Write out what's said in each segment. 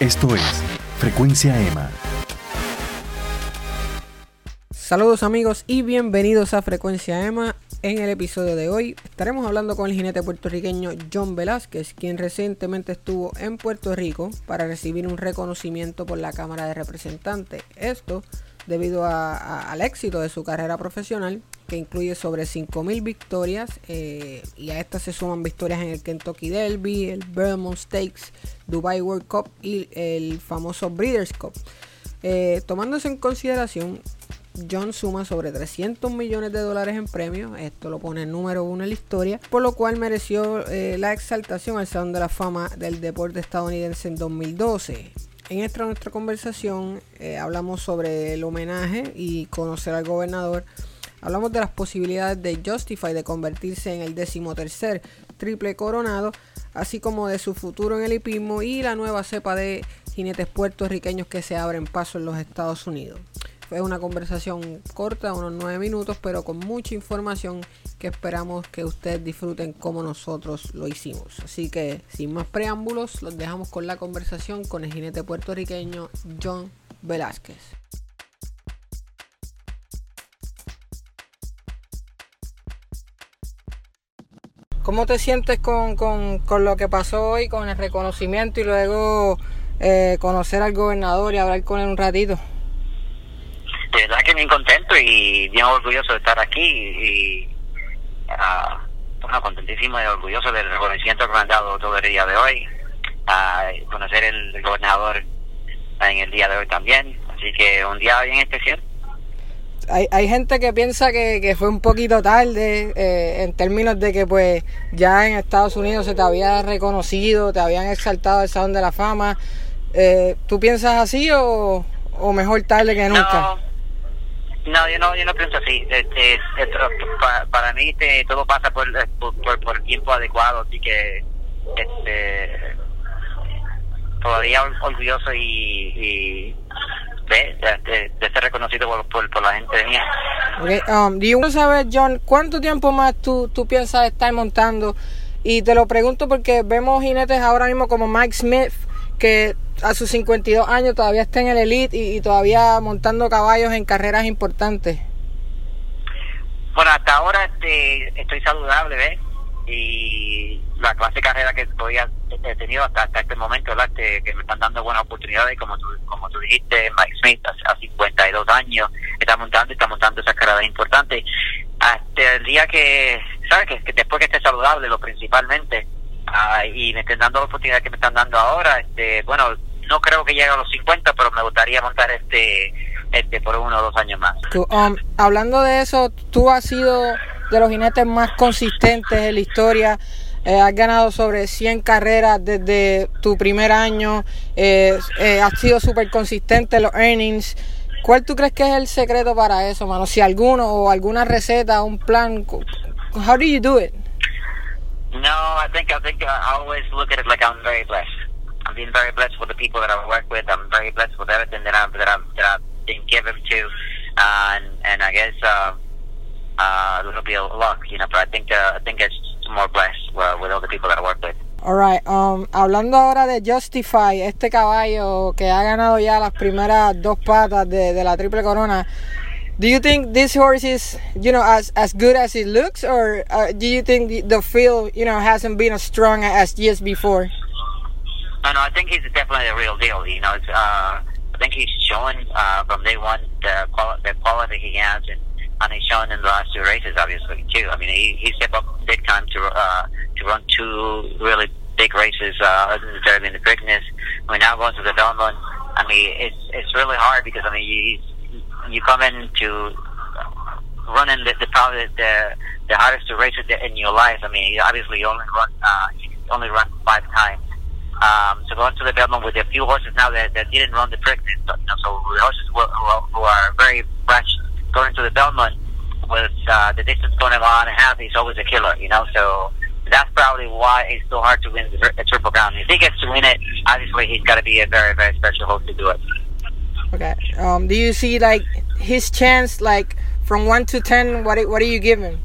Esto es Frecuencia EMA. Saludos amigos y bienvenidos a Frecuencia EMA. En el episodio de hoy estaremos hablando con el jinete puertorriqueño John Velázquez, quien recientemente estuvo en Puerto Rico para recibir un reconocimiento por la Cámara de Representantes. Esto debido al éxito de su carrera profesional, que incluye sobre 5.000 victorias, eh, y a estas se suman victorias en el Kentucky Derby, el Belmont Stakes, Dubai World Cup y el famoso Breeders' Cup. Eh, tomándose en consideración, John suma sobre 300 millones de dólares en premios, esto lo pone el número uno en la historia, por lo cual mereció eh, la exaltación al Salón de la Fama del Deporte Estadounidense en 2012. En esta nuestra conversación eh, hablamos sobre el homenaje y conocer al gobernador. Hablamos de las posibilidades de Justify de convertirse en el decimotercer triple coronado, así como de su futuro en el hipismo y la nueva cepa de jinetes puertorriqueños que se abren paso en los Estados Unidos. Fue una conversación corta, unos nueve minutos, pero con mucha información que esperamos que ustedes disfruten como nosotros lo hicimos. Así que, sin más preámbulos, los dejamos con la conversación con el jinete puertorriqueño John Velázquez. ¿Cómo te sientes con, lo que pasó hoy, con el reconocimiento y luego eh, conocer al gobernador y hablar con él un ratito? de verdad que bien contento y bien orgulloso de estar aquí y uh, contentísimo y orgulloso del reconocimiento que me han dado todo el día de hoy, uh, conocer el, gobernador en el día de hoy también, así que un día bien especial. Hay, hay gente que piensa que, fue un poquito tarde eh, en términos de que pues ya en Estados Unidos se te había reconocido, te habían exaltado el Salón de la Fama. Eh, ¿Tú piensas así o, o mejor tarde que nunca? No, yo no, yo no pienso así. Este, para, mí este, todo pasa por, por, por, tiempo adecuado, así que este, todavía orgulloso y, y de, de, ser reconocido por, por, la gente mía. Okay, um, you saber, John, cuánto tiempo más tú, tú piensas estar montando? Y te lo pregunto porque vemos jinetes ahora mismo como Mike Smith, que a sus 52 años todavía está en el elite y, todavía montando caballos en carreras importantes. Bueno, hasta ahora este, estoy saludable, ¿ves? Y la clase carrera que he tenido hasta, hasta este momento, ¿verdad? Este, que me están dando buenas oportunidades, como tú, como tú dijiste, Mike Smith, a, 52 años, está montando y está montando esas carreras importantes. Hasta el día que, ¿sabes? Que, que después que esté saludable, lo principalmente, ah, y me estén dando la oportunidad que me están dando ahora, este, bueno, no creo que llegue a los 50, pero me gustaría montar este este por uno o dos años más. Um, hablando de eso, tú has sido de los jinetes más consistentes en la historia. Eh, has ganado sobre 100 carreras desde tu primer año. Eh, eh, has sido súper consistente en los earnings. ¿Cuál tú crees que es el secreto para eso, mano? Si alguno o alguna receta, un plan. How do you do it? No, I think I think I always look at it like I'm very blessed. I'm being very blessed with the people that I work with. I'm very blessed with everything that I'm that I'm that I've been given to, uh, and and I guess uh, uh, a little bit of luck, you know. But I think uh, I think it's more blessed uh, with all the people that I work with. Alright, um, hablando ahora de Justify, este caballo que ha ganado ya las primeras dos patas de, de la triple corona. Do you think this horse is, you know, as as good as it looks, or uh, do you think the, the field, you know, hasn't been as strong as years before? No, no, I think he's definitely the real deal. You know, it's, uh, I think he's showing uh, from day one the, quali- the quality he has, and, and he's shown in the last two races, obviously too. I mean, he he stepped up big time to uh, to run two really big races, uh, and the Preakness. I mean, now going to the Belmont. I mean, it's it's really hard because I mean, you you come in to running the, the probably the the hardest races in your life. I mean, obviously you only run uh, only run five times um, to go into the development with a few horses now that, that didn't run the Preakness. So, you know, so the horses who, who, are very fresh going to the Belmont with uh, the distance going a mile and a half, he's always a killer, you know. So that's probably why it's so hard to win the, the Triple Crown. If he gets to win it, obviously he's got to be a very, very special horse to do it. Okay. Um, do you see like his chance, like from one to ten? What what do you give him?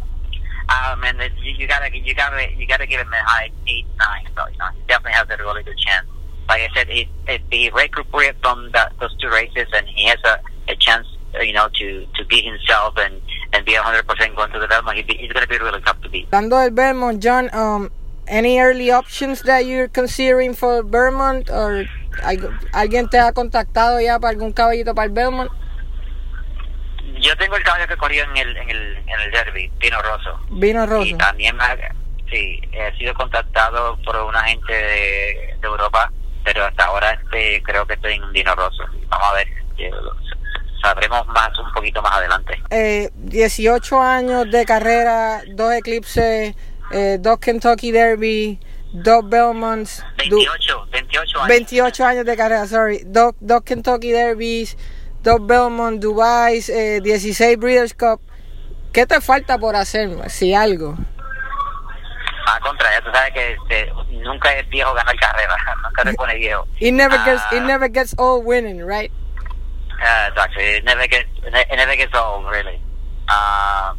Um, and you, you gotta you gotta you gotta give him a high eight nine. So you know he definitely has a really good chance. Like I said, it, it, he recuperated from that, those two races, and he has a, a chance, you know, to to beat himself and and be 100% going to the Belmont. He, he's going to be really tough to beat. Dando el Belmont, John, um, any early options that you're considering for Vermont or alguien te ha contactado ya para algún caballito para el Belmont? Yo tengo el caballo que corrió en el en el en el Derby, Pino Rosso. Vino Y Rosso. también me ha- sí, he sido contactado por una gente de, de Europa, pero hasta ahora este creo que estoy en un Dino Rosso. Vamos a ver, sabremos más un poquito más adelante. Eh, 18 años de carrera, dos eclipses, eh, dos Kentucky Derby, dos Belmonts, du- 28, 28 años. 28 años de carrera, sorry, dos, dos Kentucky Derbys, dos Belmont, Dubai, eh, 16 Breeders' Cup. ¿Qué te falta por hacer, si algo? A contra, ya tú sabes que este, nunca es viejo ganar carrera, nunca se pone viejo. It never gets, it Ah. never gets old winning, right? Uh, exactly. It never gets it never gets old, really. Um,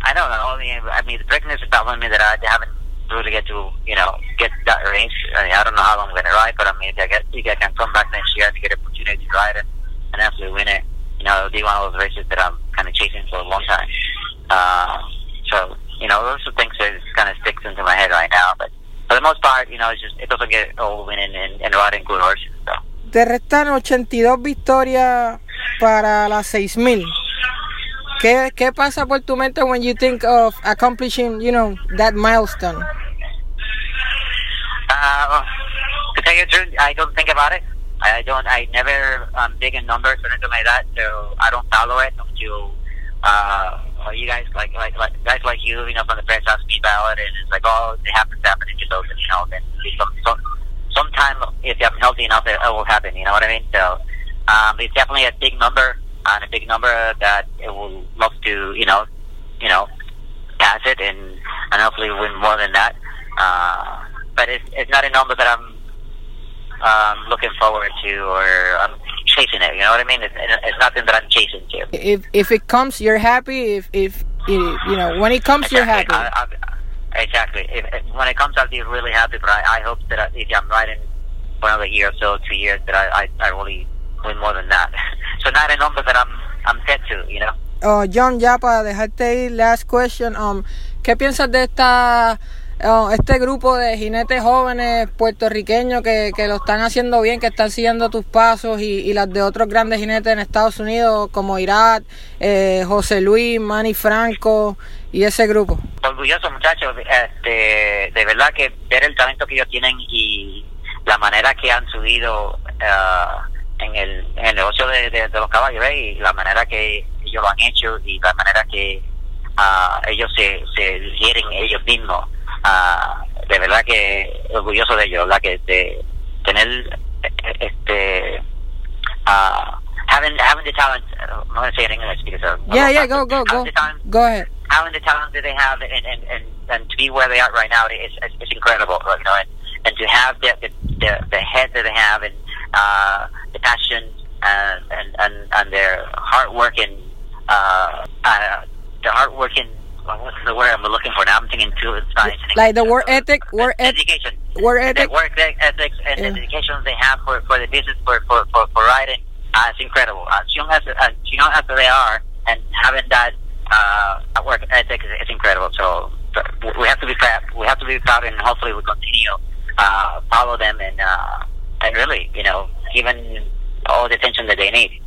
I don't know. I mean, I mean, the pregnancy is telling me that I haven't really get to, you know, get that range. I, mean, I don't know how long I'm going to ride, but I mean, if I get, if I can come back next year and get an opportunity to ride it and actually win it, you know, it'll be one of those races that I'm kind of chasing for a long time. Uh, so, you know, those are things that kind of sticks into my head right now. But for the most part, you know, it's just it doesn't get old winning and, and riding good horses. So. Te restan 82 victorias para las 6000. ¿Qué, ¿Qué pasa por tu mente when you think of accomplishing, you know, that milestone? Uh, to tell you the truth, I don't think about it. I don't. I never um, big in numbers or anything like that, so I don't follow it until uh, you guys like like like guys like you, you know, from the press ask me about it, and it's like, oh, it happens, happen, it just goes, you know, then some some sometime if I'm healthy enough, it, it will happen. You know what I mean? So um, it's definitely a big number and a big number that it will love to, you know, you know, pass it and and hopefully win more than that. Uh, but it's it's not a number that I'm um, looking forward to or I'm chasing it. You know what I mean? It's, it's nothing that I'm chasing to. If if it comes, you're happy. If if it, you know when it comes, you're happy. I, I, exactly. If, if, when it comes, I'll be really happy. But I, I hope that I, if I'm riding for another year or so, two years, that I, I, I really win more than that. so not a number that I'm I'm set to. You know. Oh, John, ya para dejarte ir, last question. Um, ¿Qué piensas de esta este grupo de jinetes jóvenes puertorriqueños que, que lo están haciendo bien, que están siguiendo tus pasos y, y las de otros grandes jinetes en Estados Unidos como Irat, eh, José Luis, Manny Franco y ese grupo? orgulloso muchachos este, de verdad que ver el talento que ellos tienen y la manera que han subido ah, en, el, en el negocio de, los caballos ¿eh? y la manera que ellos lo han hecho y la manera que ah, ellos se, se ellos mismos ah, de verdad que orgulloso de que de tener eh, este ah, having having the talent I'm going to say it in English because Yeah, yeah, go, go, go. talent Go ahead. having the talent that they have and, and, and, and to be where they are right now is, is, is incredible. You know, and, and to have the, the, the, the head that they have and uh, the passion and, and, and, and their hard work and uh, uh, the hard work and well, what's the word I'm looking for now? I'm thinking too science and Like the work ethic, work ethic, education, work the ethic. work e- ethics and Yeah. the education they have for, for the business for for, for, for riding uh, it's incredible. As young as as young as they are, and having that uh, work ethic is, is incredible. So we have to be proud. We have to be proud, and hopefully we continue uh, follow them and uh, and really, you know, given all the attention that they need.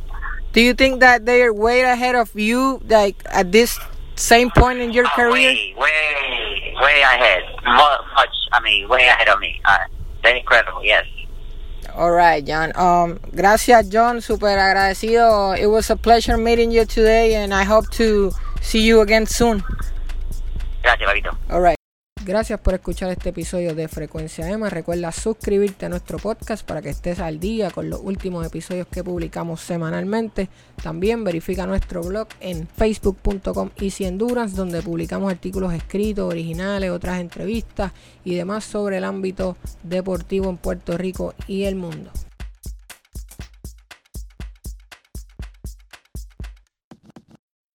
Do you think that they are way ahead of you, like at this same point in your Uh, career? way, way, way ahead. Much, I mean, way ahead of me. Uh, they're incredible. Yes. All right, John. Um, gracias, John. Super agradecido. It was a pleasure meeting you today, and I hope to see you again soon. Gracias, Babito. All right. Gracias por escuchar este episodio de Frecuencia Emma. Recuerda suscribirte a nuestro podcast para que estés al día con los últimos episodios que publicamos semanalmente. También verifica nuestro blog en facebook.com Easy Endurance, donde publicamos artículos escritos, originales, otras entrevistas y demás sobre el ámbito deportivo en Puerto Rico y el mundo.